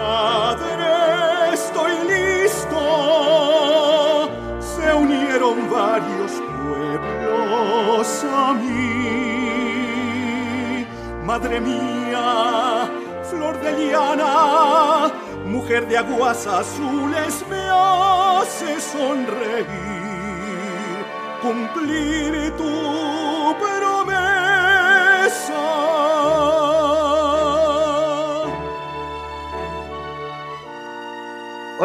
Madre, estoy listo. Se unieron varios pueblos a mí. Madre mía, flor de liana, mujer de aguas azules, me hace sonreír. Cumplir tu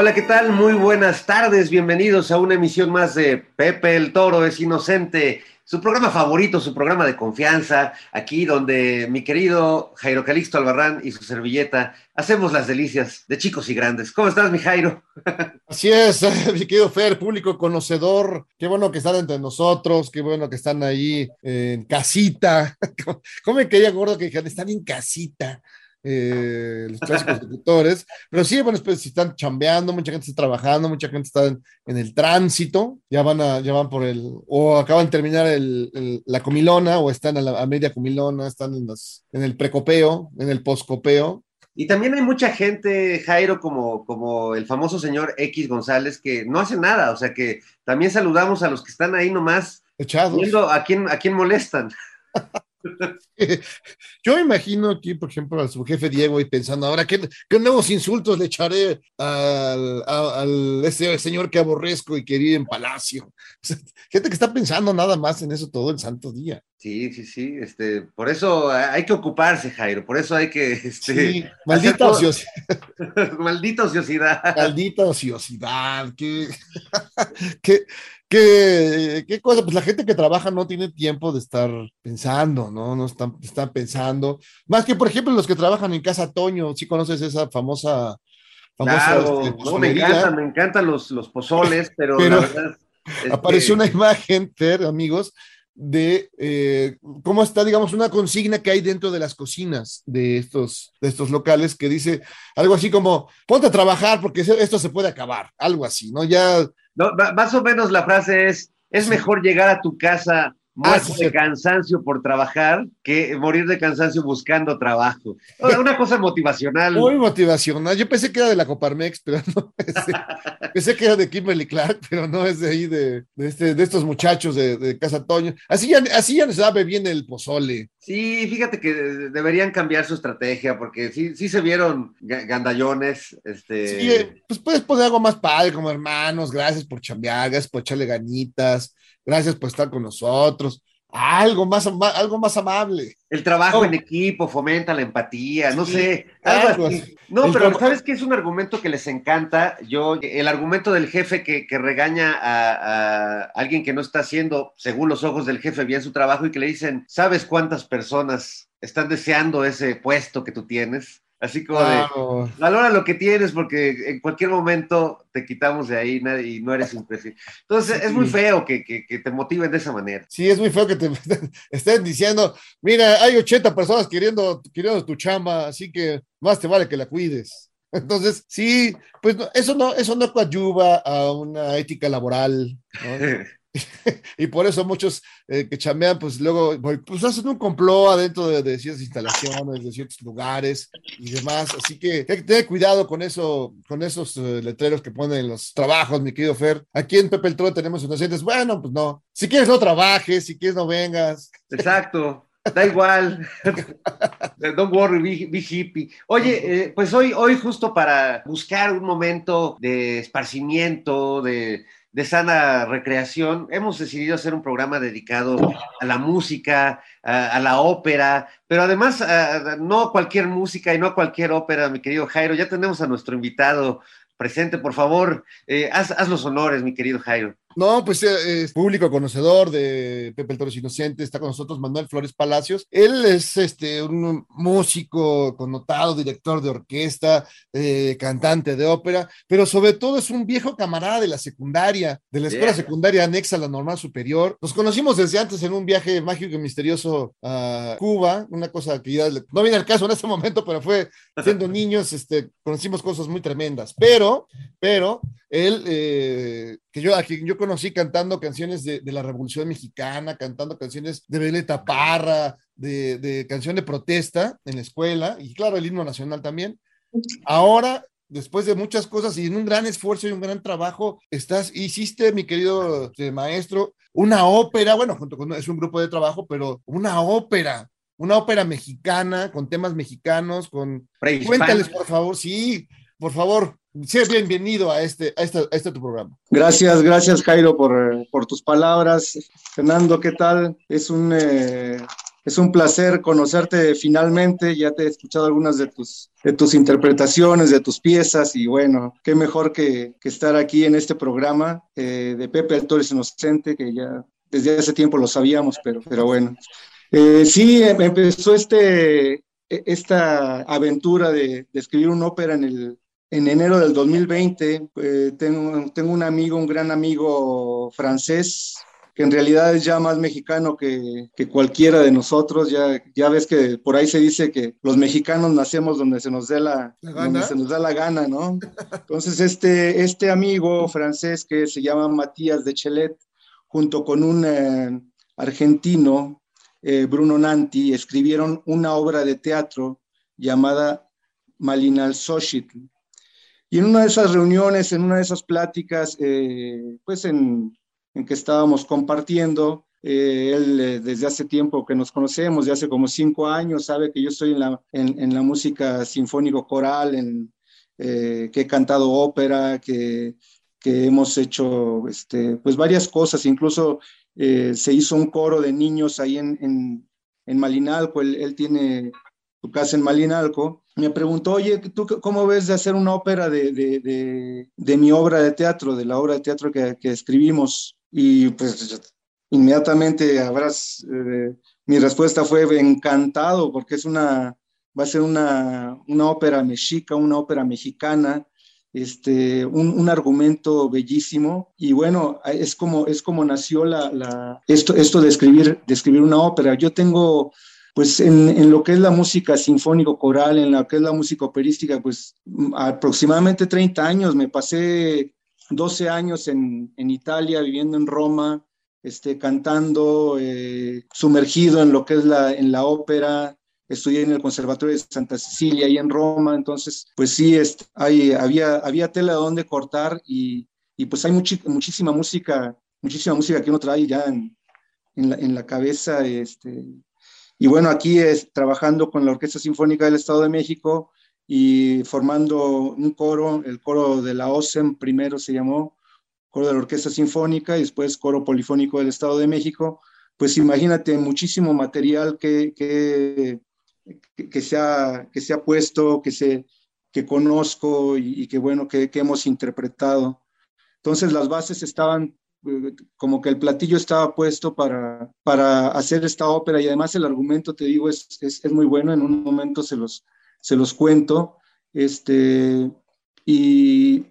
Hola, ¿qué tal? Muy buenas tardes, bienvenidos a una emisión más de Pepe el Toro es Inocente, su programa favorito, su programa de confianza, aquí donde mi querido Jairo Calixto Albarrán y su servilleta hacemos las delicias de chicos y grandes. ¿Cómo estás, mi Jairo? Así es, mi querido Fer, público conocedor, qué bueno que están entre nosotros, qué bueno que están ahí en casita. ¿Cómo me quería gordo que dijeran, están en casita? Eh, los clásicos locutores, pero sí, bueno, pues si están chambeando, mucha gente está trabajando, mucha gente está en, en el tránsito, ya van a, ya van por el, o acaban de terminar el, el- la comilona, o están a, la, a media comilona, están en, en el precopeo, en el poscopeo. Y también hay mucha gente, Jairo, como, como el famoso señor X González, que no hace nada, o sea que también saludamos a los que están ahí nomás Echados. viendo a quién, a quién molestan. Yo imagino aquí, por ejemplo, a su jefe Diego y pensando, ahora, ¿qué, qué nuevos insultos le echaré al, a- al ese señor que aborrezco y quería en palacio? O sea, gente que está pensando nada más en eso todo el santo día. Sí, sí, sí, este, por eso hay que ocuparse, Jairo, por eso hay que, este, Sí, maldita ociosidad. maldita ociosidad. Maldita ociosidad, qué, qué, qué, qué cosa, pues la gente que trabaja no tiene tiempo de estar pensando, ¿no? No están, están pensando. Más que, por ejemplo, los que trabajan en Casa Toño, si conoces esa famosa, famosa Claro, este, no, me encantan, me encantan los, los pozoles, pero, Pero la verdad. este, Apareció una imagen, Fer, amigos, de eh, cómo está, digamos, una consigna que hay dentro de las cocinas de estos, de estos locales que dice algo así como, ponte a trabajar porque esto se puede acabar, algo así, ¿no? Ya No, más o menos la frase es, es mejor llegar a tu casa muerto Ah, sí, de cansancio por trabajar que morir de cansancio buscando trabajo. O sea, Una cosa motivacional. Muy motivacional. Yo pensé que era de la Coparmex, pero no. Pensé, pensé que era de Kimberly Clark, pero no es de ahí, de, de, este, de estos muchachos de, de Casa Toño. Así ya, así ya sabe bien el pozole. Sí, fíjate que deberían cambiar su estrategia porque sí, sí se vieron ga- gandallones. Este, Sí, eh, pues puedes poner algo más padre, como hermanos, gracias por chambear, gracias por echarle ganitas, gracias por estar con nosotros. Algo más, algo más amable. El trabajo Oh. en equipo fomenta la empatía, no Sí, sé, algo algo así. así. No, El pero ¿sabes qué es un argumento que les encanta? Yo, el argumento del jefe que, que regaña a, a alguien que no está haciendo, según los ojos del jefe, bien su trabajo y que le dicen, ¿sabes cuántas personas están deseando ese puesto que tú tienes? Así como de, valora lo que tienes porque en cualquier momento te quitamos de ahí y no eres imprescindible. Entonces es muy feo que, que- que te motiven de esa manera. Sí, es muy feo que te estén diciendo, mira, hay 80 personas queriendo, queriendo tu chamba, así que más te vale que la cuides. Entonces, sí, pues no, eso no, eso no coadyuva a una ética laboral, ¿no? y por eso muchos eh, que chamean, pues luego pues hacen un complot adentro de, ciertas instalaciones, de ciertos lugares y demás. Así que ten cuidado con eso, con esos eh, letreros que ponen en los trabajos, mi querido Fer. Aquí en Pepe el Toro tenemos inocentes. Bueno, pues no. Si quieres no trabajes, si quieres no vengas. Exacto. Da igual. Don't worry, be, hippie. Oye, eh, pues hoy, hoy justo para buscar un momento de esparcimiento, de, de sana recreación, hemos decidido hacer un programa dedicado a la música, a, la ópera, pero además no cualquier música y no cualquier ópera, mi querido Jairo. Ya tenemos a nuestro invitado presente, por favor, eh, haz los honores, mi querido Jairo. No, pues eh, es público conocedor de Pepe el Toro Inocente, está con nosotros Manuel Flores Palacios. Él es este, un músico connotado, director de orquesta, eh, cantante de ópera, pero sobre todo es un viejo camarada de la secundaria, de la escuela secundaria anexa a la normal superior. Nos conocimos desde antes en un viaje mágico y misterioso a Cuba, una cosa que ya no viene al caso en este momento, pero fue siendo niños, este, conocimos cosas muy tremendas. Pero, pero, él, eh, que yo, a quien yo conocí cantando canciones de, la Revolución Mexicana, cantando canciones de Beleta Parra, de, de canción de protesta en la escuela, y claro, el himno nacional también. Ahora, después de muchas cosas y en un gran esfuerzo y un gran trabajo, estás, hiciste, mi querido este, maestro, una ópera, bueno, junto con, es un grupo de trabajo, pero una ópera, una ópera mexicana, con temas mexicanos, con... Cuéntales, por favor, sí, por favor, Sé bienvenido a este, a este, a este tu programa. Gracias, gracias Jairo por, por tus palabras. Fernando, ¿qué tal? Es un, eh, es un placer conocerte finalmente. Ya te he escuchado algunas de tus, de tus interpretaciones, de tus piezas y bueno, qué mejor que, que estar aquí en este programa eh, de Pepe el Torres Inocente, que ya desde hace tiempo lo sabíamos, pero, pero bueno. Eh, sí, em, empezó este, e, esta aventura de, de escribir una ópera en el en enero del 2020 eh, tengo, tengo un amigo, un gran amigo francés, que en realidad es ya más mexicano que, que, cualquiera de nosotros. Ya, ya ves que por ahí se dice que los mexicanos nacemos donde se nos dé la, donde se nos da la gana, ¿no? Entonces este, este amigo francés que se llama Matías de Chelet, junto con un eh, argentino, eh, Bruno Nanti, escribieron una obra de teatro llamada Malinal Xochitl y en una de esas reuniones, en una de esas pláticas, eh, pues en, que estábamos compartiendo, eh, él eh, desde hace tiempo que nos conocemos, de hace como cinco años, sabe que yo estoy en la, música sinfónico coral, en, que he cantado ópera, que, hemos hecho este, pues varias cosas, incluso se hizo un coro de niños ahí en, en, Malinalco, él tiene su casa en Malinalco, me preguntó, oye, ¿tú cómo ves de hacer una ópera de, de, de, mi obra de teatro, de la obra de teatro que, que escribimos? Y pues inmediatamente habrás, eh, mi respuesta fue encantado, porque es una, va a ser una, una ópera mexica, una ópera mexicana, este, un, un, argumento bellísimo y bueno, es como, es como nació la, la, esto, esto de, escribir, de escribir una ópera. Yo tengo pues en, lo que es la música sinfónico coral, en lo que es la música operística, pues aproximadamente 30 años, me pasé 12 años en, Italia, viviendo en Roma, este, cantando, eh, sumergido en lo que es la, en la ópera, estudié en el Conservatorio de Santa Cecilia y en Roma, entonces, pues sí, este, hay, había, había tela donde cortar y, y pues hay muchísima música, muchísima música que uno trae ya en, en, la, en la cabeza, este, y bueno, aquí es trabajando con la Orquesta Sinfónica del Estado de México y formando un coro, el coro de la OSEM primero se llamó, coro de la Orquesta Sinfónica y después coro polifónico del Estado de México. Pues imagínate muchísimo material que, que, que, se, ha, que se ha puesto, que, se, que conozco y, y que bueno, que, que hemos interpretado. Entonces las bases estaban como que el platillo estaba puesto para, para hacer esta ópera y además el argumento, te digo, es, es, es, muy bueno, en un momento se los, se los cuento, este, y,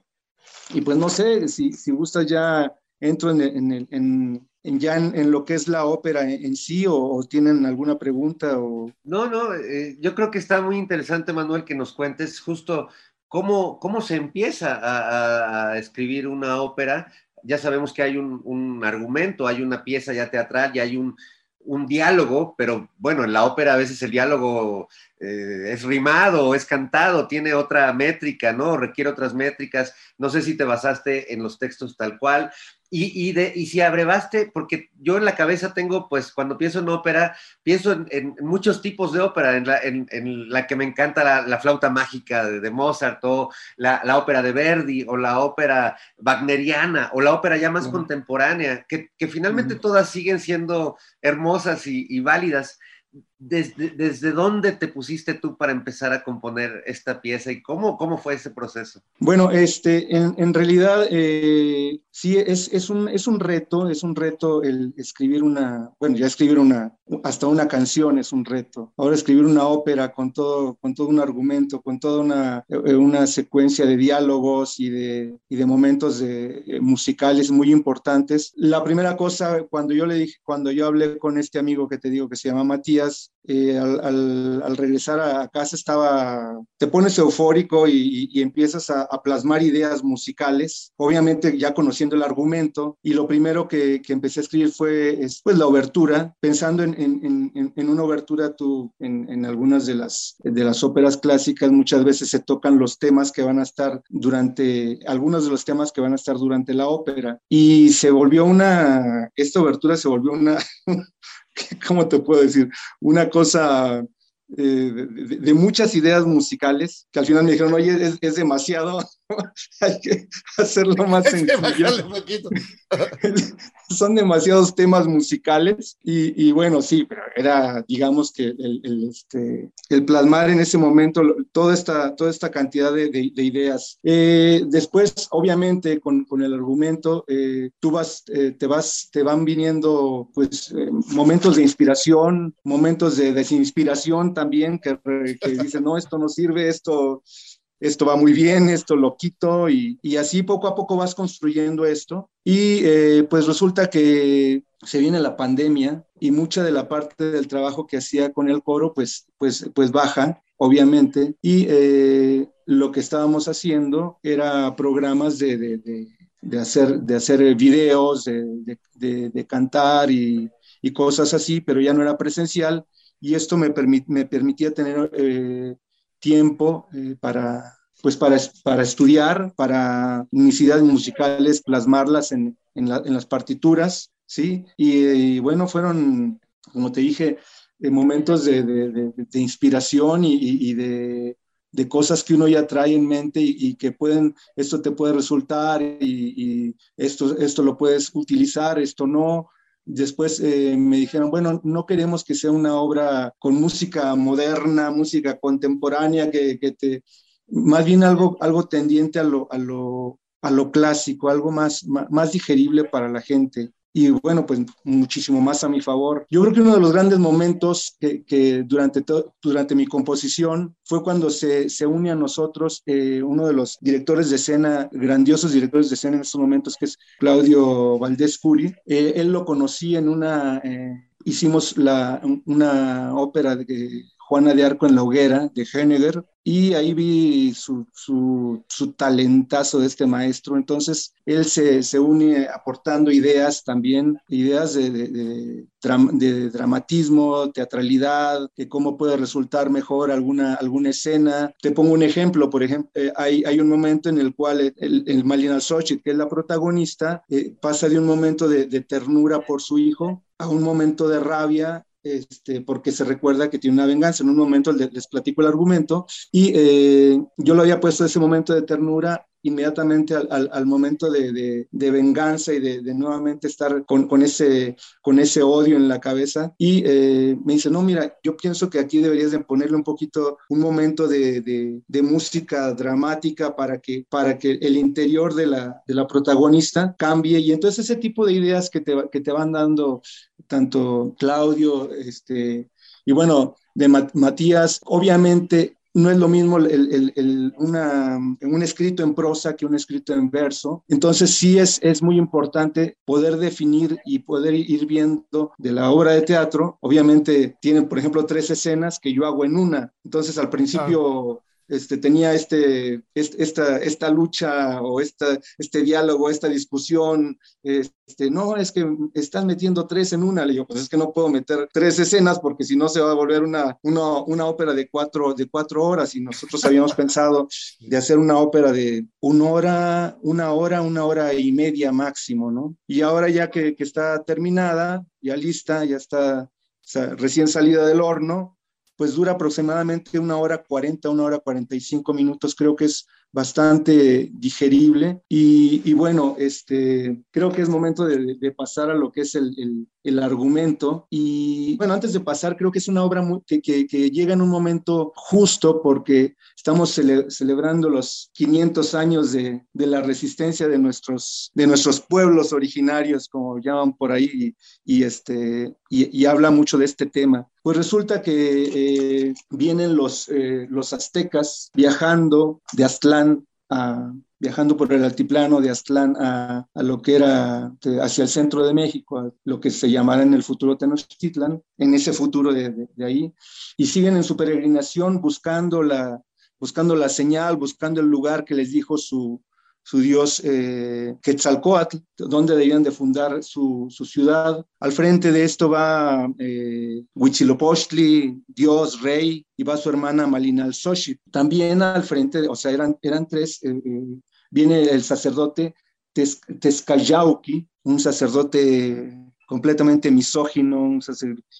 y pues no sé, si, si gustas ya entro en, en, en, en ya en, lo que es la ópera en, sí o, tienen alguna pregunta o... No, no, eh, yo creo que está muy interesante, Manuel, que nos cuentes justo cómo, cómo se empieza a, a escribir una ópera ya sabemos que hay un, argumento, hay una pieza ya teatral, ya hay un, un diálogo, pero bueno, en la ópera a veces el diálogo eh, es rimado, es cantado, tiene otra métrica, ¿no? Requiere otras métricas. No sé si te basaste en los textos tal cual. Y, de, y si abrevaste, porque yo en la cabeza tengo, pues cuando pienso en ópera, pienso en, muchos tipos de ópera, en la, en, la que me encanta la, flauta mágica de, Mozart, o la, ópera de Verdi, o la ópera wagneriana, o la ópera ya más contemporánea, que, finalmente todas siguen siendo hermosas y válidas desde, ¿desde dónde te pusiste tú para empezar a componer esta pieza y cómo, cómo fue ese proceso? Bueno, este, en, en realidad eh, sí es, es, un, es un reto, es un reto el escribir una, bueno, ya escribir una, hasta una canción es un reto. Ahora escribir una ópera con todo, con todo un argumento, con toda una, eh, una secuencia de diálogos y de, y de momentos de, eh, musicales muy importantes. La primera cosa, cuando yo le dije, cuando yo hablé con este amigo que te digo que se llama Matías, eh, al, regresar a casa estaba, te pones eufórico y, empiezas a, plasmar ideas musicales, obviamente ya conociendo el argumento, y lo primero que, empecé a escribir fue pues, la obertura, pensando en, en, una obertura, tú, en, algunas de las, de las óperas clásicas muchas veces se tocan los temas que van a estar durante, algunos de los temas que van a estar durante la ópera, y se volvió una, esta obertura se volvió una, ¿cómo te puedo decir? Una cosa eh, de, muchas ideas musicales que al final me dijeron, oye, es, demasiado, hay que hacerlo más sencillo. Son demasiados temas musicales y, bueno, sí, pero era, digamos que el, este, el, plasmar en ese momento toda esta, toda esta cantidad de, ideas. Eh, después, obviamente, con, con el argumento, eh, tú vas, te vas, te van viniendo pues momentos de inspiración, momentos de desinspiración también que, que dicen, no, esto no sirve, esto, esto va muy bien, esto lo quito y, y así poco a poco vas construyendo esto. Y eh, pues resulta que se viene la pandemia y mucha de la parte del trabajo que hacía con el coro pues, pues, pues baja, obviamente. Y eh, lo que estábamos haciendo era programas de, de, de, hacer, de hacer videos, de, cantar y, y cosas así, pero ya no era presencial y esto me, me permitía tener eh, tiempo eh, para, pues para, para estudiar, para necesidades musicales, plasmarlas en, en, las partituras, ¿sí? Y, bueno, fueron, como te dije, eh, momentos de, de, inspiración y, y de, cosas que uno ya trae en mente y, que pueden, esto te puede resultar y, esto, esto lo puedes utilizar, esto no, Después eh, me dijeron, bueno, no queremos que sea una obra con música moderna, música contemporánea, que, que te, más bien algo, algo tendiente a lo, a lo, a lo clásico, algo más, más digerible para la gente y bueno, pues muchísimo más a mi favor. Yo creo que uno de los grandes momentos que, durante, durante mi composición fue cuando se, se une a nosotros eh, uno de los directores de escena, grandiosos directores de escena en estos momentos, que es Claudio Valdés Curi. Eh, él lo conocí en una... Eh, hicimos la, una ópera de Juana de Arco en la hoguera de Henneger y ahí vi su, su, su talentazo de este maestro. Entonces él se, se une aportando ideas también, ideas de, de, de, dramatismo, teatralidad, de cómo puede resultar mejor alguna, alguna escena. Te pongo un ejemplo, por ejemplo, eh, hay, hay un momento en el cual el, el Malina Xochitl, que es la protagonista, eh, pasa de un momento de ternura por su hijo a un momento de rabia este, porque se recuerda que tiene una venganza. En un momento les platico el argumento y eh, yo lo había puesto ese momento de ternura inmediatamente al, momento de, venganza y de, nuevamente estar con, ese, con ese odio en la cabeza. Y eh, me dice, no, mira, yo pienso que aquí deberías de ponerle un poquito, un momento de, música dramática para que, para que el interior de la, de la protagonista cambie. Y entonces ese tipo de ideas que te, que te van dando tanto Claudio, este, y bueno, de Matías, obviamente no es lo mismo el, un escrito en prosa que un escrito en verso. Entonces sí es, es muy importante poder definir y poder ir viendo de la obra de teatro. Obviamente tienen, por ejemplo, tres escenas que yo hago en una. Entonces al principio este, tenía este, esta, esta lucha o esta, este diálogo, esta discusión, este, no, es que están metiendo tres en una, le digo, pues es que no puedo meter tres escenas porque si no se va a volver una, una, una ópera de cuatro, de cuatro horas y nosotros habíamos pensado de hacer una ópera de una hora, una hora, una hora y media máximo, ¿no? Y ahora ya que, que está terminada, ya lista, ya está recién salida del horno, pues dura aproximadamente una hora 40, una hora 45 minutos, creo que es bastante digerible. Y, bueno, este, creo que es momento de, pasar a lo que es el, el, argumento. Y bueno, antes de pasar, creo que es una obra que, que, llega en un momento justo porque estamos celebrando los 500 años de, de, la resistencia de nuestros, de nuestros pueblos originarios, como llaman por ahí, y, este, y, habla mucho de este tema. Pues resulta que eh, vienen los, eh, los aztecas viajando de Aztlán a, viajando por el altiplano de Aztlán a, a, lo que era hacia el centro de México, lo que se llamará en el futuro Tenochtitlan, en ese futuro de, de, de, ahí, y siguen en su peregrinación buscando la, buscando la señal, buscando el lugar que les dijo su, su dios eh, Quetzalcoatl, donde debían de fundar su, su, ciudad. Al frente de esto va eh, Huitzilopochtli, dios, rey, y va su hermana Malinalxochitl. También al frente, o sea, eran, eran tres, eh, eh, viene el sacerdote Tezcayauqui, un sacerdote completamente misógino, un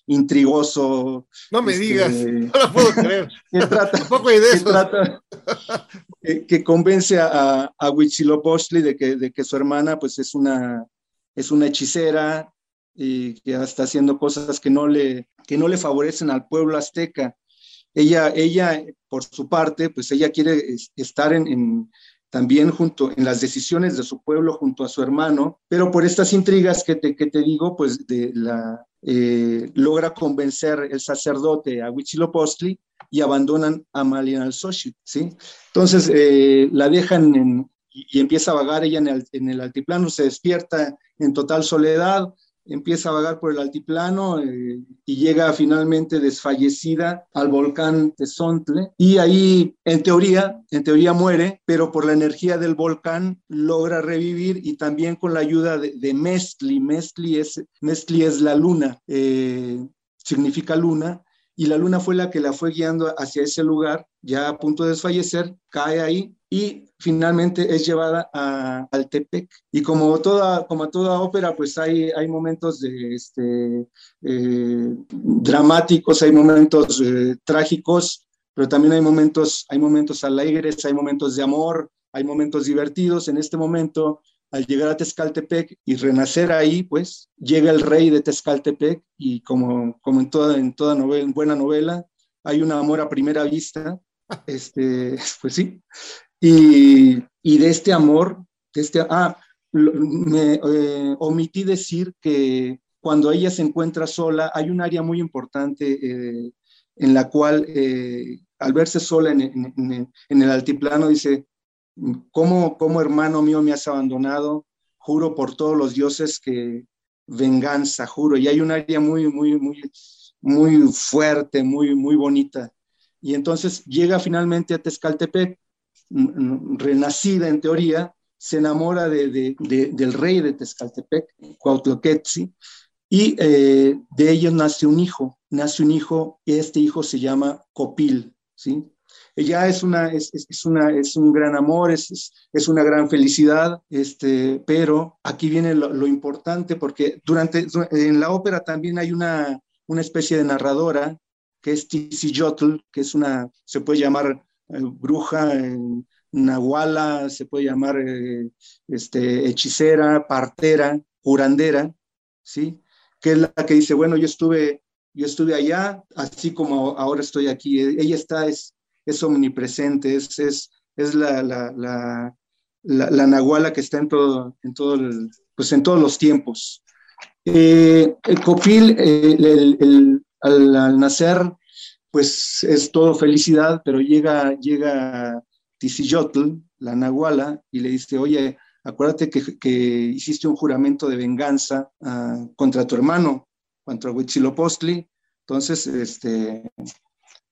intrigoso. No me este, digas, no lo puedo creer. que trata, que, que, convence a, a Huitzilopochtli de que, de que su hermana pues es una, es una hechicera y que está haciendo cosas que no le, que no le favorecen al pueblo azteca. Ella, ella, por su parte, pues ella quiere estar en también junto en las decisiones de su pueblo junto a su hermano, pero por estas intrigas que te, que te digo, pues eh, logra convencer el sacerdote a Huitzilopochtli y abandonan a Mallinalxochitl, ¿sí? Entonces eh, la dejan y, empieza a vagar ella en el, en el altiplano, se despierta en total soledad, empieza a vagar por el altiplano eh, y llega finalmente desfallecida al volcán Tezontle y ahí en teoría, en teoría muere, pero por la energía del volcán logra revivir y también con la ayuda de, de Mestli, Mestli es, Mestli es la luna, eh, significa luna, y la luna fue la que la fue guiando hacia ese lugar, ya a punto de desfallecer, cae ahí y finalmente es llevada a, al Tepec. Y como toda, como toda ópera, pues hay, hay momentos de, este, eh, dramáticos, hay momentos eh, trágicos, pero también hay momentos, hay momentos alegres, hay momentos de amor, hay momentos divertidos. En este momento, al llegar a Tezcaltepec y renacer ahí, pues llega el rey de Tezcaltepec y como, como en toda, en toda novela, en buena novela, hay un amor a primera vista. Este, pues sí, y, y de este amor, de este, ah, me eh, omití decir que cuando ella se encuentra sola, hay un área muy importante eh, en la cual, eh, al verse sola en, en, en, el altiplano, dice, ¿cómo, ¿cómo hermano mío me has abandonado? Juro por todos los dioses que venganza, juro. Y hay un área muy, muy, muy, muy fuerte, muy, muy bonita. Y entonces llega finalmente a Tezcaltepec renacida en teoría, se enamora de, del rey de Tezcaltepec, Cuautloquetzi, y eh, de ellos nace un hijo, nace un hijo, y este hijo se llama Copil, ¿sí? Ella es, una, es, es, una, es un gran amor, es, es, una gran felicidad, este, pero aquí viene lo, importante porque durante, en la ópera también hay una, una especie de narradora que es Tisiyotl, que es una, se puede llamar eh, bruja, nahuala, se puede llamar eh, este, hechicera, partera, curandera, ¿sí? Que es la que dice, bueno, yo estuve, yo estuve allá, así como ahora estoy aquí. Ella está, es, es omnipresente, es, es, es la, la, la, la, nahuala que está en todo, en todo pues en todos los tiempos. Eh, el copil, al, nacer, pues es todo felicidad, pero llega, llega Tisiyotl, la Nahuala, y le dice, oye, acuérdate que, hiciste un juramento de venganza ah, contra tu hermano, contra Huitzilopochtli, entonces, este,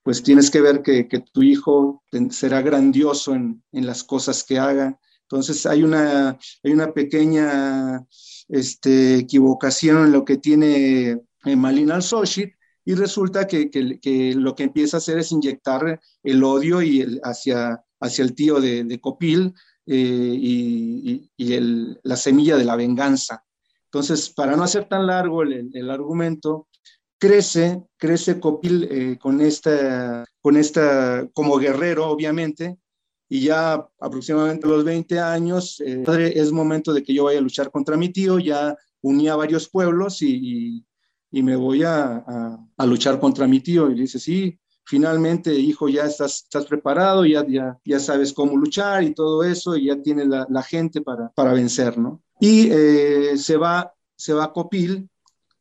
pues tienes que ver que, tu hijo será grandioso en, las cosas que haga. Entonces hay una, hay una pequeña este, equivocación en lo que tiene eh, Malin al-Soshit y resulta que, lo que empieza a hacer es inyectar el odio y hacia, hacia el tío de, Copil eh, y, la semilla de la venganza. Entonces, para no hacer tan largo el argumento, crece, crece Copil eh, con, esta, con esta, como guerrero, obviamente, y ya aproximadamente a los 20 años, eh, es momento de que yo vaya a luchar contra mi tío, ya uní a varios pueblos y, y, me voy a, a, luchar contra mi tío. Y dice, sí, finalmente, hijo, ya estás, estás preparado, ya, ya, ya sabes cómo luchar y todo eso, y ya tienes la, gente para, para vencer, ¿no? Y eh, se va, se va Copil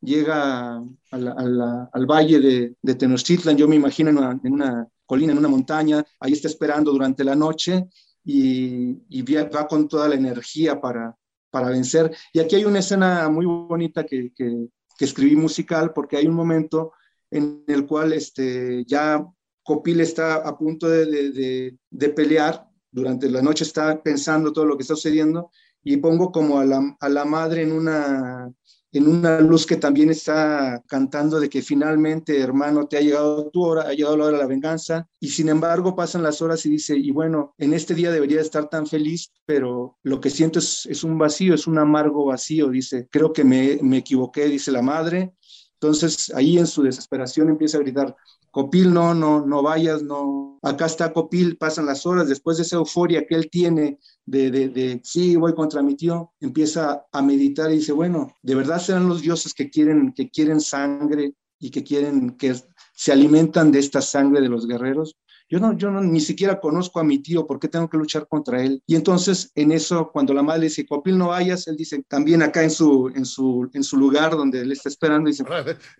llega al valle de, de, Tenochtitlan, yo me imagino en una, colina, en una montaña, ahí está esperando durante la noche y, va con toda la energía para, para vencer. Y aquí hay una escena muy bonita que, que, escribí musical porque hay un momento en el cual este, ya Copil está a punto de, de, pelear, durante la noche está pensando todo lo que está sucediendo y pongo como a la, a la madre en una, en una luz que también está cantando de que finalmente, hermano, te ha llegado tu hora, ha llegado la hora de la venganza, y sin embargo pasan las horas y dice, y bueno, en este día debería estar tan feliz, pero lo que siento es, un vacío, es un amargo vacío, dice, creo que me, me equivoqué, dice la madre. Entonces ahí en su desesperación empieza a gritar, Copil, no, no, no vayas, no. Acá está Copil, pasan las horas, después de esa euforia que él tiene de, de, de, sí, voy contra mi tío, empieza a meditar y dice, bueno, de verdad serán los dioses que quieren, que quieren sangre y que quieren, que se alimentan de esta sangre de los guerreros. Yo no, yo no, ni siquiera conozco a mi tío, ¿por qué tengo que luchar contra él? Y entonces, en eso, cuando la madre le dice, Copil, no vayas, él dice, también acá en su, en su, en su lugar donde él está esperando, dice,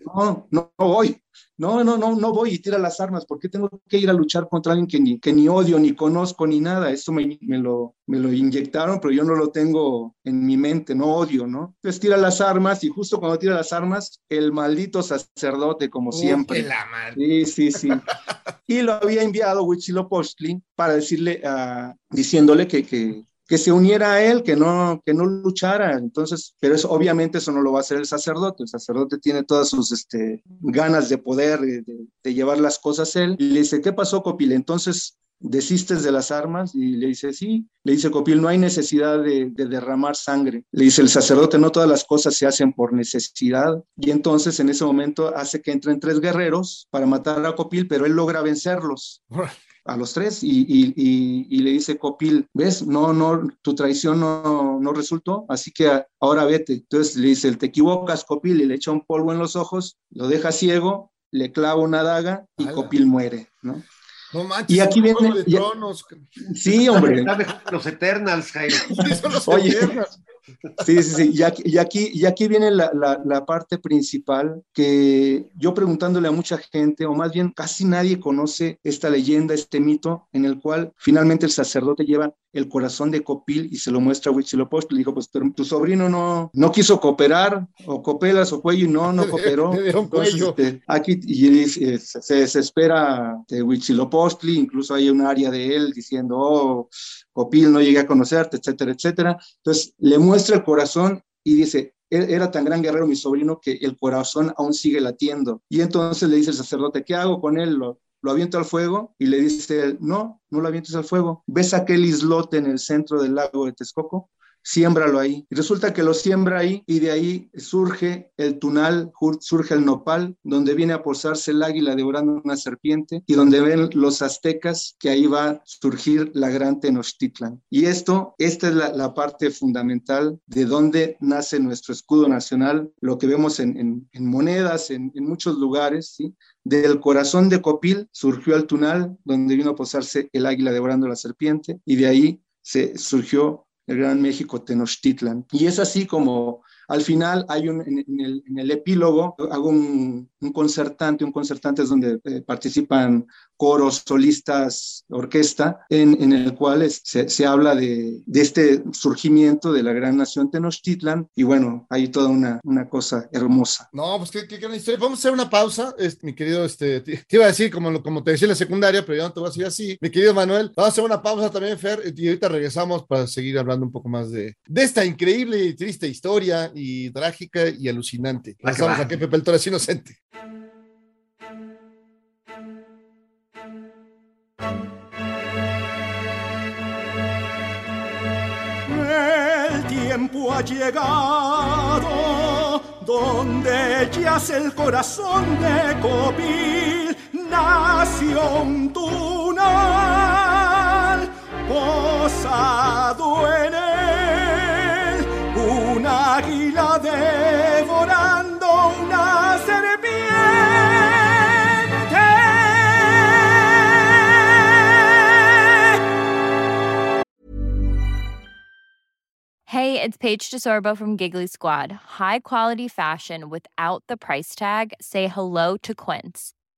no, no, no voy, no, no, no, no voy y tira las armas, ¿por qué tengo que ir a luchar contra alguien que ni, que ni odio, ni conozco, ni nada? Eso me, me, lo, me lo inyectaron, pero yo no lo tengo en mi mente, no odio, ¿no? Entonces tira las armas y justo cuando tira las armas, el maldito sacerdote, como siempre. La sí, sí, sí. y lo había enviado Huitzilopochtli para decirle, uh, diciéndole que, que que se uniera a él, que no, que no luchara. Entonces, pero eso, obviamente eso no lo va a hacer el sacerdote. El sacerdote tiene todas sus este, ganas de poder, de, llevar las cosas él. Y le dice, ¿qué pasó, Copil? Entonces, ¿desistes de las armas? Y le dice, sí. Le dice, Copil, no hay necesidad de, de, derramar sangre. Le dice el sacerdote, no todas las cosas se hacen por necesidad. Y entonces en ese momento hace que entren tres guerreros para matar a Copil, pero él logra vencerlos a los tres y, le dice Copil, ves, no, no, tu traición no, no resultó, así que ahora vete. Entonces le dice, te equivocas, Copil, y le echa un polvo en los ojos, lo deja ciego, le clava una daga y Copil muere, ¿no? No manches, y aquí viene. Sí, hombre. Los Eternals, Jairo. Oye, Sí, sí, sí. Y aquí, y aquí, y aquí viene la, la, parte principal que yo preguntándole a mucha gente, o más bien casi nadie conoce esta leyenda, este mito, en el cual finalmente el sacerdote lleva el corazón de Copil y se lo muestra a Huitzilopochtli. Le dijo, pues tu sobrino no, no quiso cooperar, o copelas o cuello, y no, no cooperó. Este, aquí y, se desespera de Huitzilopochtli, incluso hay un área de él diciendo, oh, Copil, no llegué a conocerte, etcétera, etcétera. Entonces le muestra el corazón y dice, e-, era tan gran guerrero mi sobrino que el corazón aún sigue latiendo. Y entonces le dice el sacerdote, ¿qué hago con él? ¿Lo, lo aviento al fuego? Y le dice, no, no lo avientes al fuego. ¿Ves aquel islote en el centro del lago de Texcoco? Siémbralo ahí. Y resulta que lo siembra ahí y de ahí surge el tunal, surge el nopal, donde viene a posarse el águila devorando una serpiente y donde ven los aztecas que ahí va a surgir la gran Tenochtitlan. Y esto, esta es la, parte fundamental de dónde nace nuestro escudo nacional, lo que vemos en, monedas, en, en, muchos lugares, ¿sí? Del corazón de Copil surgió el tunal, donde vino a posarse el águila devorando la serpiente, y de ahí se surgió el Gran México Tenochtitlan. Y es así como, al final hay un, en, el, en el, epílogo, hago un, un, concertante, un concertante es donde eh, participan coros, solistas, orquesta, en, en el cual se, se, habla de, de, este surgimiento de la gran nación Tenochtitlan, y bueno, hay toda una, una cosa hermosa. No, pues qué, qué, gran historia. Vamos a hacer una pausa, este, mi querido, este, te, iba a decir, como, como te decía en la secundaria, pero ya no te voy a decir así, mi querido Manuel, vamos a hacer una pausa también, Fer, y ahorita regresamos para seguir hablando un poco más de, de esta increíble y triste historia y trágica y alucinante. Pasamos aquí, Pepe el Toro es inocente. El tiempo ha llegado donde yace el corazón de Copil, nación tunal, posado en un águila devorando una serpiente. Hey, it's Paige DeSorbo from Giggly Squad. High quality fashion without the price tag. Say hello to Quince.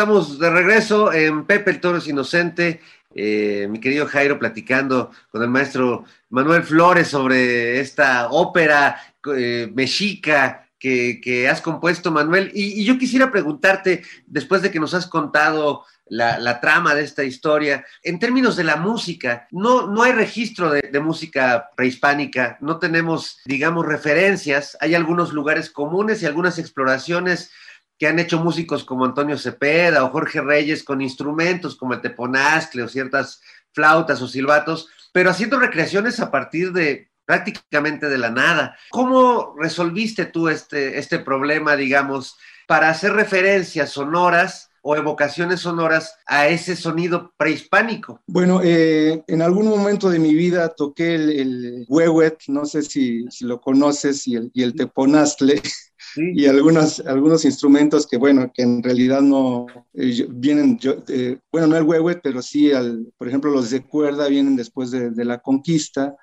Estamos de regreso en Pepe el Toro Inocente. Eh, mi querido Jairo platicando con el maestro Manuel Flores sobre esta ópera eh, mexica que, que, has compuesto, Manuel. Y, yo quisiera preguntarte, después de que nos has contado la, trama de esta historia, en términos de la música, no, no hay registro de música prehispánica, no tenemos, digamos, referencias, hay algunos lugares comunes y algunas exploraciones que han hecho músicos como Antonio Cepeda o Jorge Reyes con instrumentos como el teponazcle o ciertas flautas o silbatos, pero haciendo recreaciones a partir de prácticamente de la nada. ¿Cómo resolviste tú este, este problema, digamos, para hacer referencias sonoras o evocaciones sonoras a ese sonido prehispánico? Bueno, eh, en algún momento de mi vida toqué el, el huehuet, no sé si, lo conoces, y el, y. Y algunos, algunos instrumentos que, bueno, que en realidad no eh, vienen, yo, eh, bueno, no el huehuet, pero sí, al, por ejemplo, los de cuerda vienen después de, de la conquista.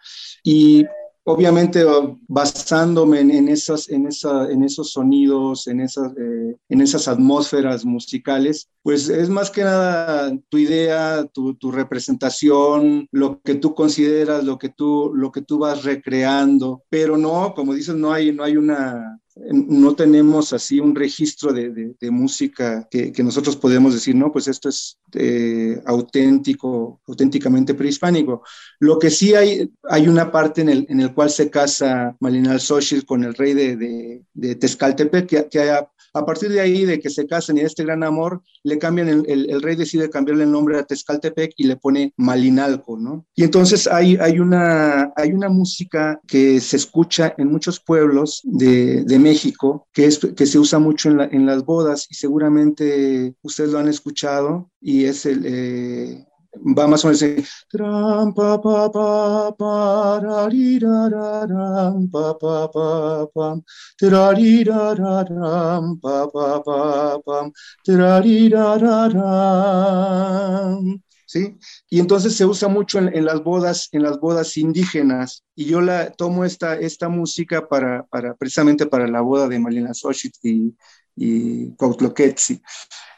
Y obviamente basándome en, en, esas, en, esa, en esos sonidos, en esas, eh, en esas atmósferas musicales, pues es más que nada tu idea, tu, tu, representación, lo que tú consideras, lo que tú, lo que tú vas recreando, pero no, como dices, no hay, no hay una, no tenemos así un registro de, de, música que, nosotros podemos decir, no, pues esto es eh, auténtico, auténticamente prehispánico. Lo que sí hay, hay una parte en el, en el cual se casa Malinal Xochitl con el rey de, de, de Tezcaltepec, que, que a, partir de ahí, de que se casan y este gran amor, le cambian, el, rey decide cambiarle el nombre a Tezcaltepec y le pone Malinalco, ¿no? Y entonces hay, hay, una, hay una música que se escucha en muchos pueblos de, México, que, es, que se usa mucho en, las bodas y seguramente ustedes lo han escuchado y es el... Eh, va más o menos así. Trampa, pa, pa, pa, rarirararam, pa, pa, pa, pam, trarirararam, pa, pa, pa, pam, trarirararam. ¿sí? Y entonces se usa mucho en, las bodas, en las bodas indígenas, y yo la tomo esta, esta música para, para precisamente para la boda de Malina Xochitl y, y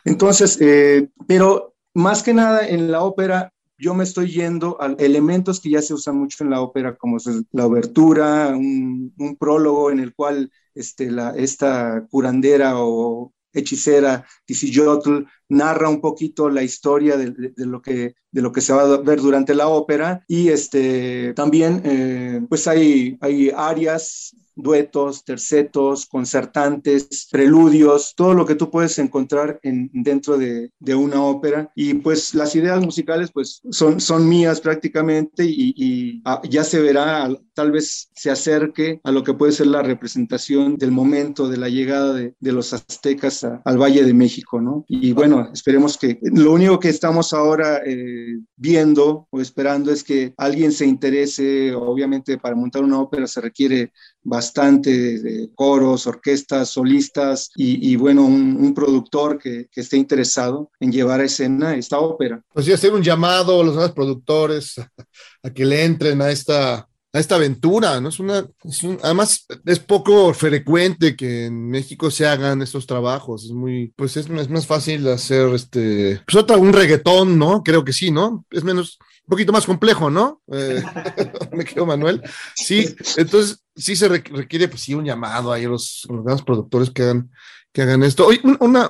Entonces, eh, pero más que nada en la ópera yo me estoy yendo a elementos que ya se usan mucho en la ópera, como la obertura, un, prólogo en el cual este, la, esta curandera o hechicera Tisillotl narra un poquito la historia de, lo que, de lo que se va a ver durante la ópera y este, también eh, pues hay, hay áreas duetos, tercetos, concertantes, preludios, todo lo que tú puedes encontrar en, dentro de, de, una ópera. Y pues las ideas musicales pues son, son mías prácticamente y, y ah, ya se verá, tal vez se acerque a lo que puede ser la representación del momento de la llegada de, de los aztecas al Valle de México, ¿no? Y bueno, esperemos que lo único que estamos ahora eh, viendo o esperando es que alguien se interese, obviamente para montar una ópera se requiere bastante de coros, orquestas, solistas y, bueno, un, productor que, esté interesado en llevar a escena esta ópera. Pues sí, hacer un llamado a los nuevos productores a, que le entren a esta a esta aventura, ¿no? Es una, además es poco frecuente que en México se hagan estos trabajos, es muy, pues es, es más fácil hacer este, pues otra, un reggaetón, ¿no? Creo que sí, ¿no? Es menos, un poquito más complejo, ¿no? Eh, me quedo Manuel. Sí, entonces sí se requiere, pues sí, un llamado ahí a los, grandes productores que hagan, que hagan esto. Oye, una,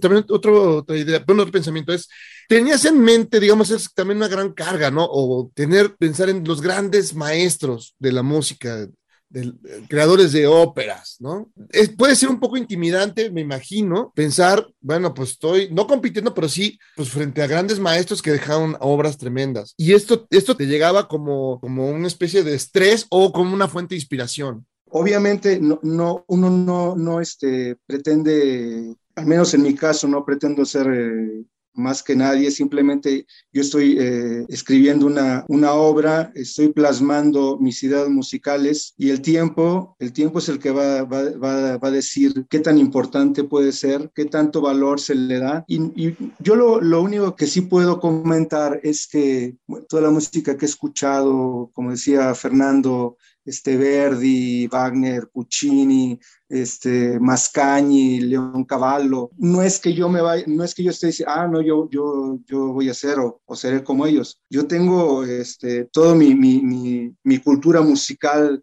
también otro, otra idea, bueno, otro pensamiento es, tenías en mente, digamos, es también una gran carga, ¿no? O tener, pensar en los grandes maestros de la música de, eh, creadores de óperas, ¿no? puede ser un poco intimidante, me imagino, pensar, bueno, pues estoy, no compitiendo, pero sí, pues frente a grandes maestros que dejaron obras tremendas. Y esto, esto te llegaba como, como una especie de estrés o como una fuente de inspiración. Obviamente, no, no uno no, este, pretende, al menos en mi caso, no pretendo ser eh, más que nadie, simplemente yo estoy eh, escribiendo una, obra, estoy plasmando mis ideas musicales y el tiempo, el tiempo es el que va, a decir qué tan importante puede ser, qué tanto valor se le da. Y, yo lo, único que sí puedo comentar es que toda la música que he escuchado, como decía Fernando, este Verdi, Wagner, Puccini, este Mascagni, León Cavallo. No es que yo me vaya, no es que yo esté diciendo, ah, no, yo, yo, yo voy a ser o, seré como ellos. Yo tengo este, toda mi, mi, mi, cultura musical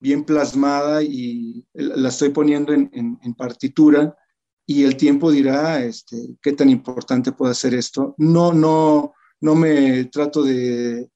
bien plasmada y la estoy poniendo en, en, partitura y el tiempo dirá este, qué tan importante puede ser esto. No, no, no me trato de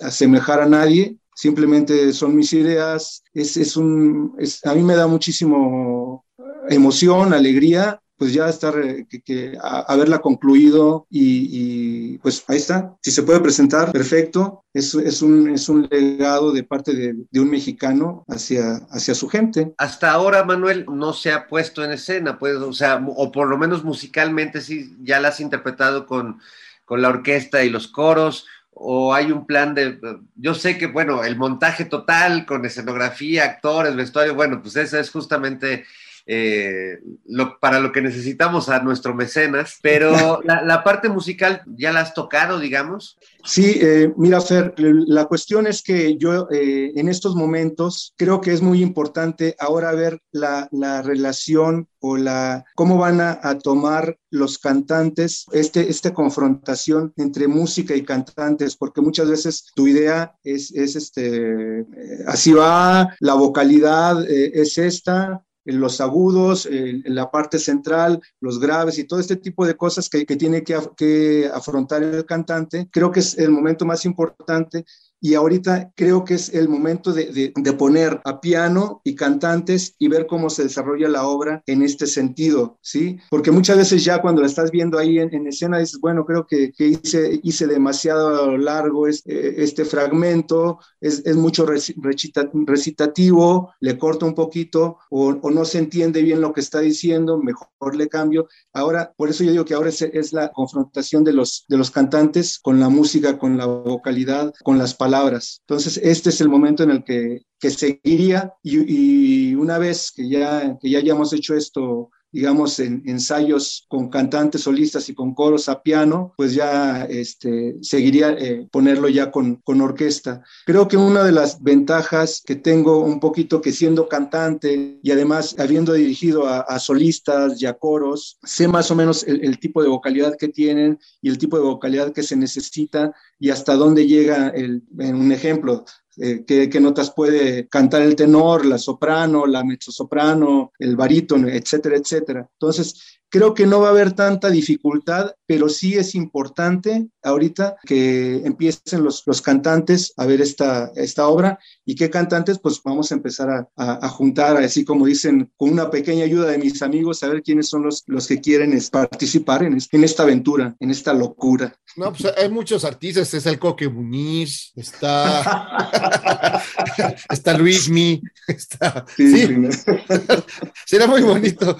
asemejar a nadie, simplemente son mis ideas, es, es un, es, a mí me da muchísimo emoción, alegría, pues ya estar, eh, que, haberla concluido y, pues ahí está, si se puede presentar, perfecto, es, es, un, es un legado de parte de, de, un mexicano hacia, hacia su gente. Hasta ahora, Manuel, no se ha puesto en escena, pues, o sea, o por lo menos musicalmente sí, ya la has interpretado con, con la orquesta y los coros, o hay un plan de, yo sé que, bueno, el montaje total con escenografía, actores, vestuario, bueno, pues eso es justamente eh, lo, para lo que necesitamos a nuestro mecenas, pero la, parte musical ya la has tocado, digamos. Sí, eh, mira, Fer, la cuestión es que yo eh, en estos momentos creo que es muy importante ahora ver la, relación o la cómo van a, tomar los cantantes este, esta confrontación entre música y cantantes, porque muchas veces tu idea es, es este, así va, la vocalidad es esta, los agudos, en la parte central, los graves y todo este tipo de cosas que, tiene que, que, afrontar el cantante, creo que es el momento más importante y ahorita creo que es el momento de, de, poner a piano y cantantes y ver cómo se desarrolla la obra en este sentido, ¿sí? Porque muchas veces ya cuando la estás viendo ahí en, escena dices, bueno, creo que, hice, demasiado largo este, este fragmento, es, es mucho recitativo, le corto un poquito o, o, no se entiende bien lo que está diciendo, mejor le cambio. Ahora, por eso yo digo que ahora es, es la confrontación de los, de los cantantes con la música, con la vocalidad, con las palabras entonces, este es el momento en el que, que seguiría y, una vez que ya, que ya hayamos hecho esto digamos, en ensayos con cantantes solistas y con coros a piano, pues ya este, seguiría eh, ponerlo ya con, con orquesta. Creo que una de las ventajas que tengo un poquito que siendo cantante y además habiendo dirigido a, solistas y a coros, sé más o menos el, tipo de vocalidad que tienen y el tipo de vocalidad que se necesita y hasta dónde llega el, en un ejemplo, eh, qué, notas puede cantar el tenor, la soprano, la mezzosoprano, el barítono, etcétera, etcétera. Entonces, Creo que no va a haber tanta dificultad, pero sí es importante ahorita que empiecen los, los cantantes a ver esta, esta obra y qué cantantes, pues vamos a empezar a, a, juntar, así como dicen, con una pequeña ayuda de mis amigos, a ver quiénes son los, los que quieren participar en, en esta aventura, en esta locura. No, pues hay muchos artistas, está el Coque Muniz, está, está Luismi, está... Sí, sí. Será muy bonito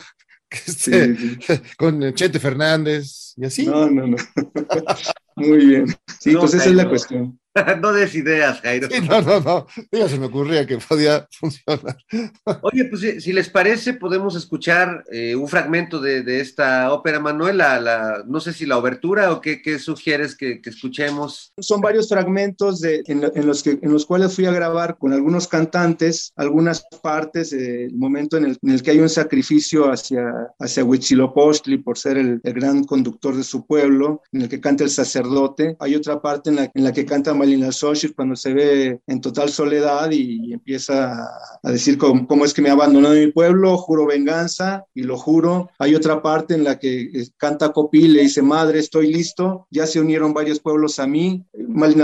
este, con Chente Fernández y así. No, no, no. Muy bien. Sí, pues esa es la cuestión. no des ideas, Jairo. no, no, no. Ya se me ocurría que podía funcionar. Oye, pues si, les parece, podemos escuchar eh, un fragmento de, esta ópera, Manuel. La, no sé si la obertura o qué, sugieres que, escuchemos. Son varios fragmentos de, en, los que, en los cuales fui a grabar con algunos cantantes, algunas partes, del momento en el, que hay un sacrificio hacia, hacia Huitzilopochtli por ser el, gran conductor de su pueblo, en el que canta el sacerdote. Hay otra parte en la, en la que canta Sochir cuando se ve en total soledad y, empieza a decir cómo, cómo, es que me abandonó mi pueblo, juro venganza y lo juro. Hay otra parte en la que eh, canta Copil, le dice, madre, estoy listo, ya se unieron varios pueblos a mí.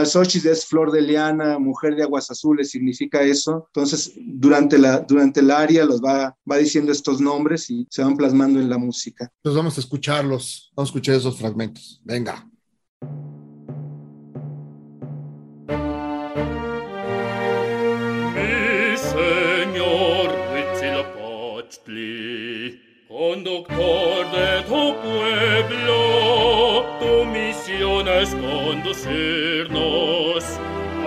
Sochir es flor de liana, mujer de aguas azules, significa eso. Entonces, durante la, durante el aria los va, va diciendo estos nombres y se van plasmando en la música. Pues vamos a escucharlos, vamos a escuchar esos fragmentos. Venga. pli. Conductor de tu pueblo, tu misión es conducirnos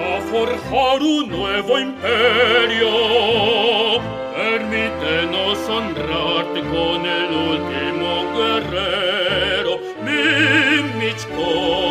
a forjar un nuevo imperio. Permítenos honrarte con el último guerrero, Mimichko.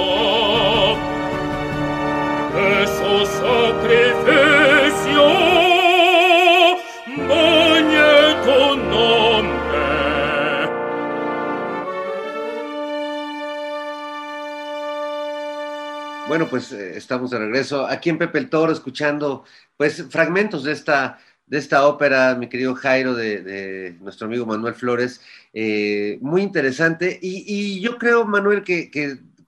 Bueno, pues eh, estamos de regreso aquí en Pepe el Toro, escuchando pues fragmentos de esta, de esta ópera, mi querido Jairo, de, nuestro amigo Manuel Flores. Eh, muy interesante. Y, yo creo, Manuel, que,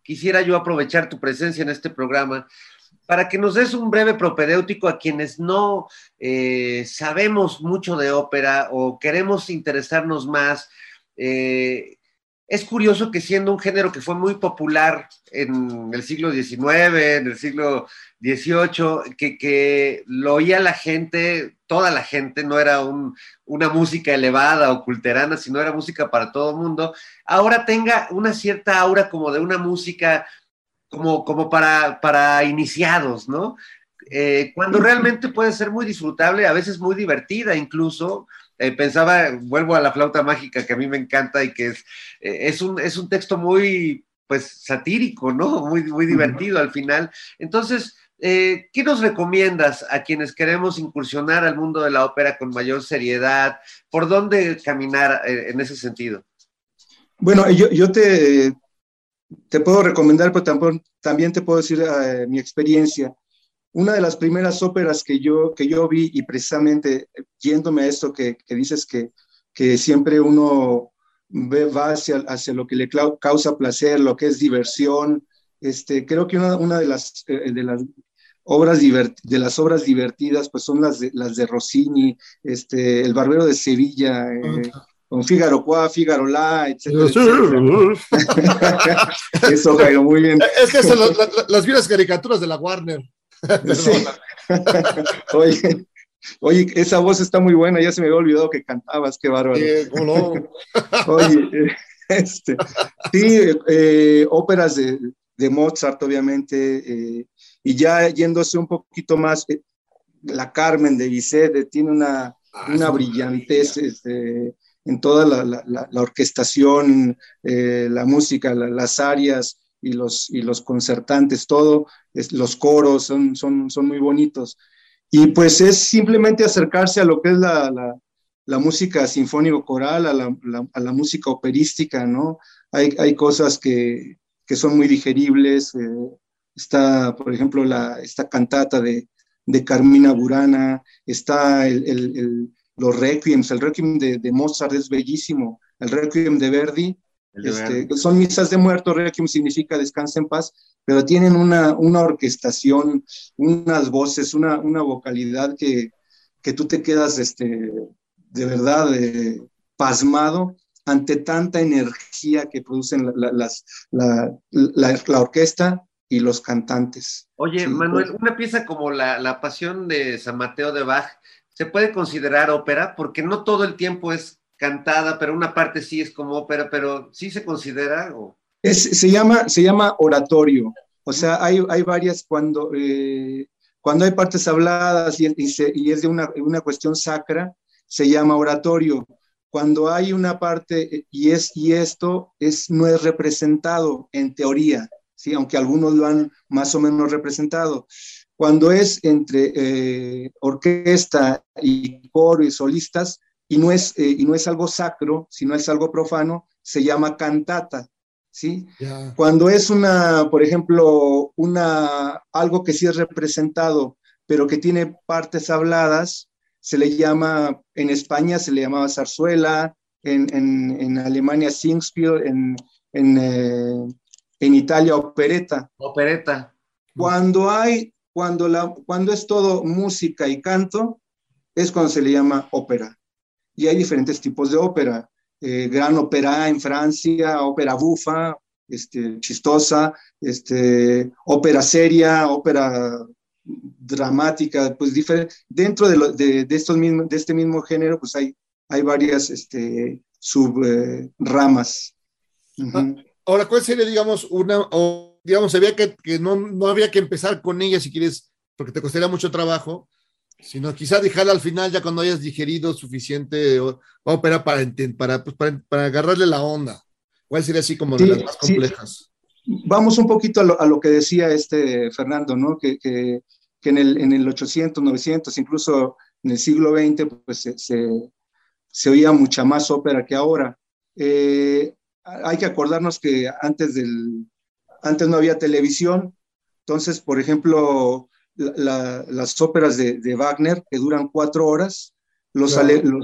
quisiera yo aprovechar tu presencia en este programa para que nos des un breve propedéutico a quienes no eh, sabemos mucho de ópera o queremos interesarnos más. Es curioso que siendo un género que fue muy popular en el siglo XIX, en el siglo XVIII, que, lo oía la gente, toda la gente, no era una música elevada o culterana, sino era música para todo el mundo, ahora tenga una cierta aura como de una música como, como para, para iniciados, ¿no? Eh, cuando realmente puede ser muy disfrutable, a veces muy divertida incluso, eh, pensaba, vuelvo a la flauta mágica que a mí me encanta y que es, eh, es, un, es un texto muy, pues, satírico, ¿no? Muy, muy divertido al final. Entonces, eh, ¿qué nos recomiendas a quienes queremos incursionar al mundo de la ópera con mayor seriedad? ¿Por dónde caminar en ese sentido? Bueno, yo, yo te, te puedo recomendar, pero también te puedo decir mi experiencia. Una de las primeras óperas que yo, que yo vi, y precisamente yéndome a esto que, que dices que, que siempre uno ve, va hacia, hacia lo que le causa placer, lo que es diversión, este, creo que una, una de, las, eh, de las obras de las obras divertidas pues son las de, las de Rossini, este, El Barbero de Sevilla, eh, con Fígaro Qua, Fígaro La, etc. Eso, Jairo, muy bien. Es que son las viejas caricaturas de la Warner. oye, oye, esa voz está muy buena, ya se me había olvidado que cantabas, qué bárbaro. oye, eh, este, sí, eh, óperas de, de, Mozart, obviamente, eh, y ya yéndose un poquito más, la Carmen de Bizet tiene una, ah, una brillantez este, en toda la, orquestación, eh, la música, las arias y los, y los concertantes, todo, los coros son, son, son muy bonitos. Y pues es simplemente acercarse a lo que es la, música sinfónico-coral, a la, música operística, ¿no? Hay, hay cosas que, que, son muy digeribles. Eh, está, por ejemplo, la, esta cantata de, de Carmina Burana, está el, los requiems, el requiem de, Mozart es bellísimo, el requiem de Verdi, este, son misas de muerto, requiem significa descansa en paz, pero tienen una, una orquestación, unas voces, una, una vocalidad que, que, tú te quedas este, de verdad eh, pasmado ante tanta energía que producen la, las, la, la, orquesta y los cantantes. Oye, Manuel, pues. una pieza como la, la Pasión de San Mateo de Bach, ¿se puede considerar ópera? Porque no todo el tiempo es cantada, pero una parte sí es como ópera, pero ¿sí se considera? O... se, llama, se llama oratorio, o sea, hay, hay varias cuando, eh, cuando hay partes habladas y, y, es de una, una, cuestión sacra, se llama oratorio. Cuando hay una parte eh, y, es, y esto es, no es representado en teoría, ¿sí? aunque algunos lo han más o menos representado. Cuando es entre eh, orquesta y coro y solistas, y no es, eh, y no es algo sacro, sino es algo profano, se llama cantata. ¿sí? Cuando es una, por ejemplo, una, algo que sí es representado, pero que tiene partes habladas, se le llama, en España se le llamaba zarzuela, en, en, en Alemania Singspiel, en, en, eh, en Italia opereta. Opereta. Cuando hay, cuando, la, cuando es todo música y canto, es cuando se le llama ópera y hay diferentes tipos de ópera. Eh, gran ópera en Francia, ópera bufa, este, chistosa, este, ópera seria, ópera dramática, pues. Dentro de, de, estos mismos, de este mismo género, pues hay, hay varias este, subramas. Ah, ahora, ¿cuál sería, digamos, una, o digamos, había que, que no, no había que empezar con ella si quieres, porque te costaría mucho trabajo, sino quizá dejarla al final ya cuando hayas digerido suficiente ópera para, para, pues, para, para, agarrarle la onda. ¿Cuál sería así como de las más complejas? Vamos un poquito a lo, a lo, que decía este Fernando, ¿no? Que, que, que, en, el, en el 800, 900, incluso en el siglo XX, pues se, se, oía mucha más ópera que ahora. Eh, hay que acordarnos que antes, del, antes no había televisión, entonces, por ejemplo, las óperas de, Wagner, que duran cuatro horas, los,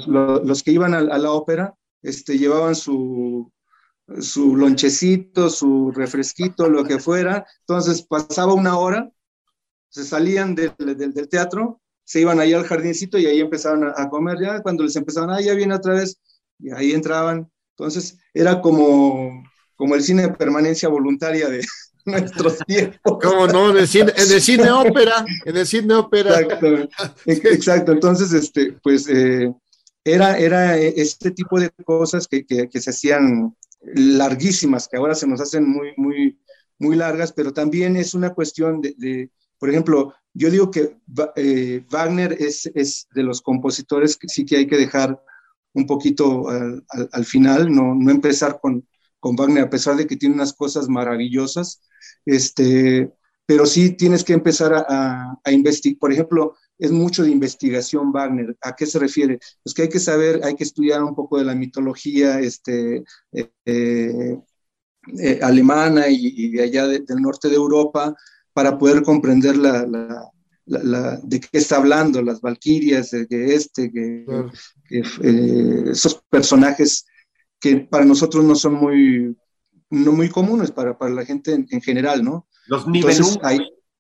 los, que iban a, la ópera este, llevaban su, su lonchecito, su refresquito, lo que fuera, entonces pasaba una hora, se salían del, del, teatro, se iban ahí al jardincito y ahí empezaban a, comer, ya cuando les empezaban, ah, ya viene otra vez, y ahí entraban, entonces era como, como el cine de permanencia voluntaria de, nuestros tiempos. ¿Cómo no? En el cine, en el cine ópera, en el cine ópera. Exacto, entonces, este, pues, eh, era, era este tipo de cosas que, que, se hacían larguísimas, que ahora se nos hacen muy, muy, muy largas, pero también es una cuestión de, por ejemplo, yo digo que eh, Wagner es, es, de los compositores que sí que hay que dejar un poquito al, al, final, no, no empezar con, con Wagner, a pesar de que tiene unas cosas maravillosas, este, pero sí tienes que empezar a, investigar. Por ejemplo, es mucho de investigación Wagner. ¿A qué se refiere? Pues que hay que saber, hay que estudiar un poco de la mitología este, eh, eh, alemana y, de allá del norte de Europa para poder comprender la, de qué está hablando, las valquirias, de, este, que, eh, esos personajes que para nosotros no son muy, no muy comunes, para, para la gente en, general, ¿no? Los niveles.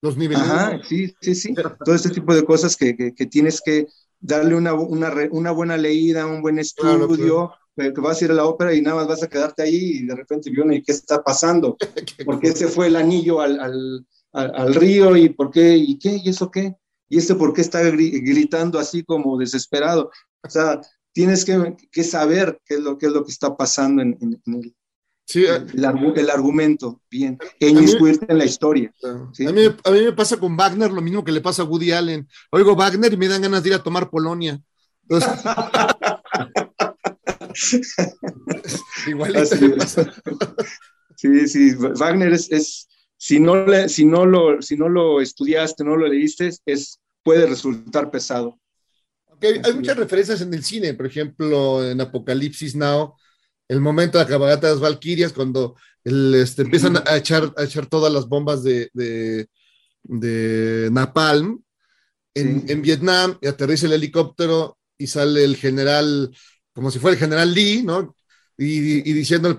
Los niveles. Ajá, sí, sí, sí. Todo este tipo de cosas que, que, tienes que darle una, una, una, buena leída, un buen estudio, que vas a ir a la ópera y nada más vas a quedarte ahí y de repente, ¿y qué está pasando? ¿Por qué se fue el anillo al, al, al, río y por qué, y qué, y eso qué? ¿Y este por qué está gritando así como desesperado? O sea, tienes que, que, saber qué es lo, qué es lo que está pasando en, en, el, sí, el, el, argumento, bien, en en la historia. ¿sí? A, mí, a, mí, me pasa con Wagner lo mismo que le pasa a Woody Allen. Oigo Wagner y me dan ganas de ir a tomar Polonia. Igualito. Sí, sí, Wagner es, si, no le, si, no lo, si no lo estudiaste, no lo leíste, es, puede resultar pesado. Hay muchas referencias en el cine, por ejemplo, en Apocalipsis Now, el momento de la cabalgata de las Valquirias, cuando este, empiezan a echar, a echar todas las bombas de, de, Napalm en, Vietnam, y aterriza el helicóptero y sale el general, como si fuera el general Lee, ¿no? Y, diciendo el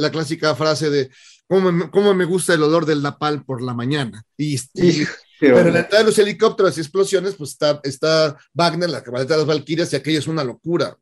la, clásica frase de ¿cómo me, ¿cómo me, gusta el olor del napalm por la mañana. Y, pero en la entrada de los helicópteros y explosiones, pues está, está Wagner, la cabalgata de las Valquirias, y aquello es una locura.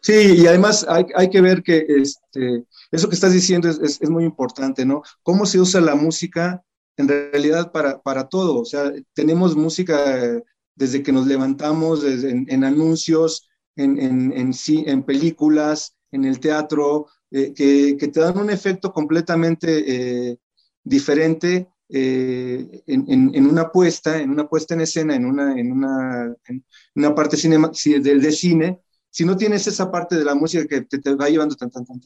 Sí, y además hay, hay que ver que este, eso que estás diciendo es, es, muy importante, ¿no? Cómo se usa la música en realidad para, para todo. O sea, tenemos música desde que nos levantamos, desde en, anuncios, en, en, en, en, películas, en el teatro, eh, que, que, te dan un efecto completamente eh, diferente eh, en, una puesta, en una puesta en escena, en una, en una, en una parte cinema, de, de cine, si no tienes esa parte de la música que te, va llevando tan, tan, tan,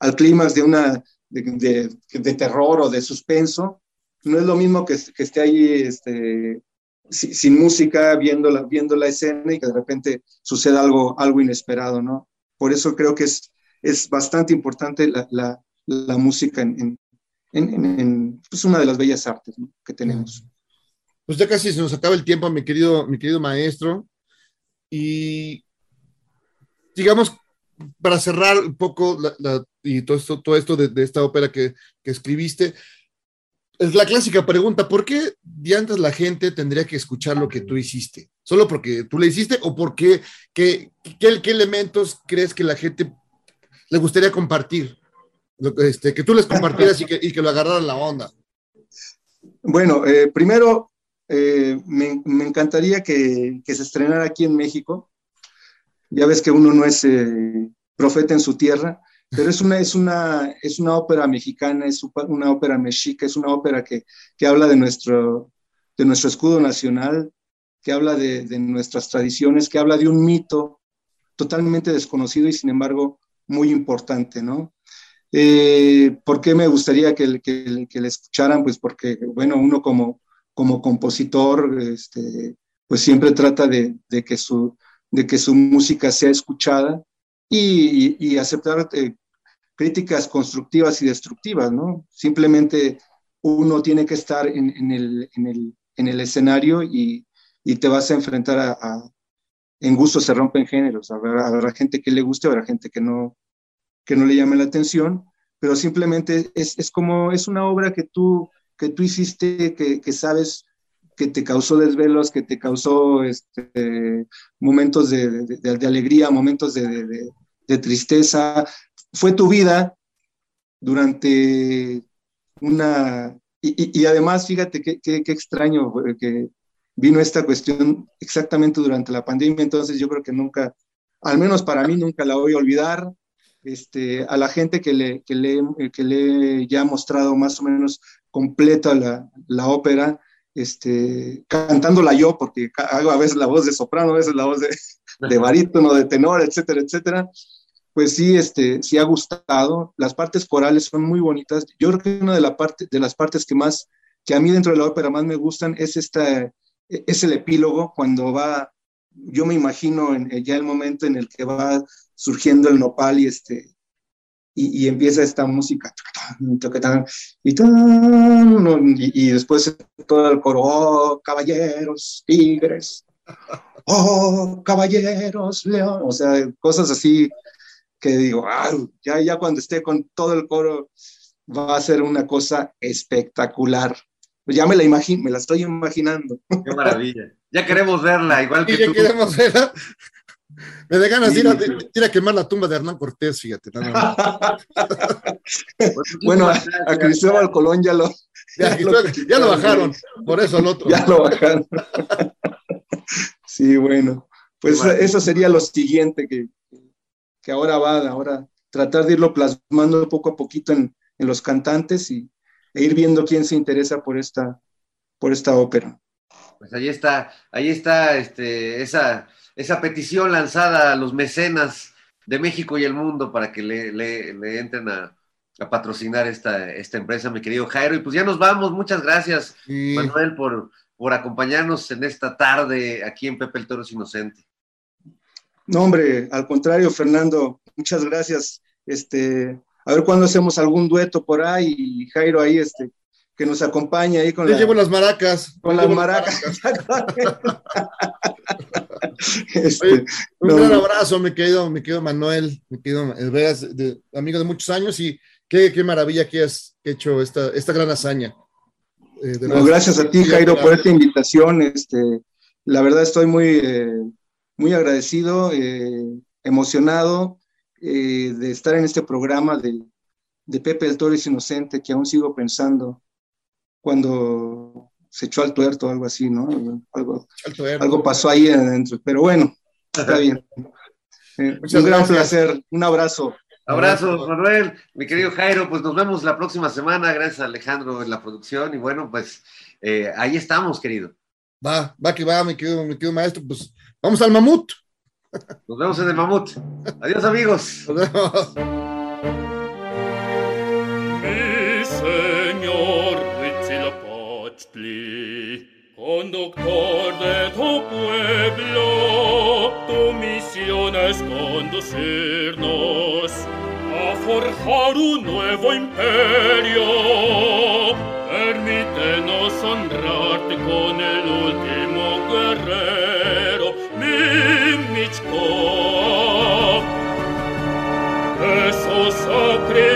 al clímax de una de, de, terror o de suspenso, no es lo mismo que, que esté ahí este, sin, música, viendo la, viendo la escena y que de repente suceda algo, algo inesperado, ¿no? Por eso creo que es, es bastante importante la, la, la música en, en, en, pues una de las bellas artes que tenemos. Pues ya casi se nos acaba el tiempo, mi querido, mi querido maestro. Y digamos, para cerrar un poco y todo esto, todo esto de, esta ópera que, escribiste, es la clásica pregunta, ¿por qué antes la gente tendría que escuchar lo que tú hiciste? ¿Solo porque tú le hiciste o porque qué, qué elementos crees que la gente le gustaría compartir? Este, que tú les compartieras y que, y que lo agarraran la onda. Bueno, eh, primero, eh, me, me, encantaría que, que, se estrenara aquí en México. Ya ves que uno no es eh, profeta en su tierra, pero es una, es una, es una ópera mexicana, es una ópera mexica, es una ópera que, que habla de nuestro, de nuestro escudo nacional, que habla de, de, nuestras tradiciones, que habla de un mito totalmente desconocido y sin embargo muy importante, ¿no? Eh, ¿Por qué me gustaría que, le escucharan? Pues porque, bueno, uno como, como compositor, este, pues siempre trata de, que su, de que su música sea escuchada y, aceptar eh, críticas constructivas y destructivas, ¿no? Simplemente uno tiene que estar en, en, el, en, el, en el, escenario y, y, te vas a enfrentar a, a en gusto se rompen géneros, habrá, habrá, gente que le guste, habrá gente que no, que no le llame la atención, pero simplemente es, es como, es una obra que tú, que tú hiciste, que, que sabes que te causó desvelos, que te causó este, momentos de, de, alegría, momentos de, de, tristeza. Fue tu vida durante una... Y, y, además, fíjate qué, qué, qué extraño que vino esta cuestión exactamente durante la pandemia, entonces yo creo que nunca, al menos para mí, nunca la voy a olvidar. Este, a la gente que le, que le, que le ya ha mostrado más o menos completa la, la ópera, este, cantándola yo, porque hago a veces la voz de soprano, a veces la voz de, de barítono, de tenor, etcétera, etcétera. Pues sí, este, sí ha gustado. Las partes corales son muy bonitas. Yo creo que una de, la parte, de las partes que más, que a mí dentro de la ópera más me gustan es esta, es el epílogo, cuando va, yo me imagino en, ya el momento en el que va surgiendo el nopal y este, y, empieza esta música y, y, después todo el coro, oh, caballeros, tigres, oh, caballeros, león, o sea, cosas así que digo, ya, ya cuando esté con todo el coro va a ser una cosa espectacular. Ya me la imagino, me la estoy imaginando. Qué maravilla. Ya queremos verla, igual que ya queremos verla. Me da ganas de ir, a, quemar la tumba de Hernán Cortés, fíjate. bueno, a, Cristóbal Colón ya lo, ya, lo, bajaron, por eso el otro. Ya lo bajaron. sí, bueno, pues eso sería lo siguiente que, que ahora va, ahora tratar de irlo plasmando poco a poquito en, en los cantantes y, e ir viendo quién se interesa por esta, por esta ópera. Pues ahí está, ahí está este, esa esa petición lanzada a los mecenas de México y el mundo para que le, le, le entren a, a, patrocinar esta, esta empresa, mi querido Jairo. Y pues ya nos vamos. Muchas gracias, sí. Manuel, por, por acompañarnos en esta tarde aquí en Pepe el Toro es Inocente. No, hombre, al contrario, Fernando, muchas gracias. Este, a ver cuándo hacemos algún dueto por ahí y Jairo ahí, este, que nos acompañe ahí con Yo la, llevo las maracas. con las maracas. este, Oye, un no, gran abrazo, mi querido, mi querido Manuel, mi querido amigo de muchos años, y qué, qué maravilla que has hecho esta, esta gran hazaña. Eh, no, gracias a ti, Jairo, por esta invitación. Este, la verdad estoy muy, eh, muy agradecido, eh, emocionado de estar en este programa de, de Pepe el Toro es Inocente, que aún sigo pensando cuando se echó al tuerto o algo así, ¿no? Algo, algo pasó ahí adentro, pero bueno, está bien. Eh, un gran gracias. placer, un abrazo. Abrazos, Manuel, mi querido Jairo, pues nos vemos la próxima semana, gracias a Alejandro en la producción, y bueno, pues eh, ahí estamos, querido. Va, va que va, mi querido, mi querido maestro, pues vamos al mamut. Nos vemos en el mamut. Adiós, amigos. Nos vemos. Conductor de tu pueblo, tu misión es conducirnos a forjar un nuevo imperio. Permítenos honrarte con el último guerrero, Mimichko. Eso sacrificio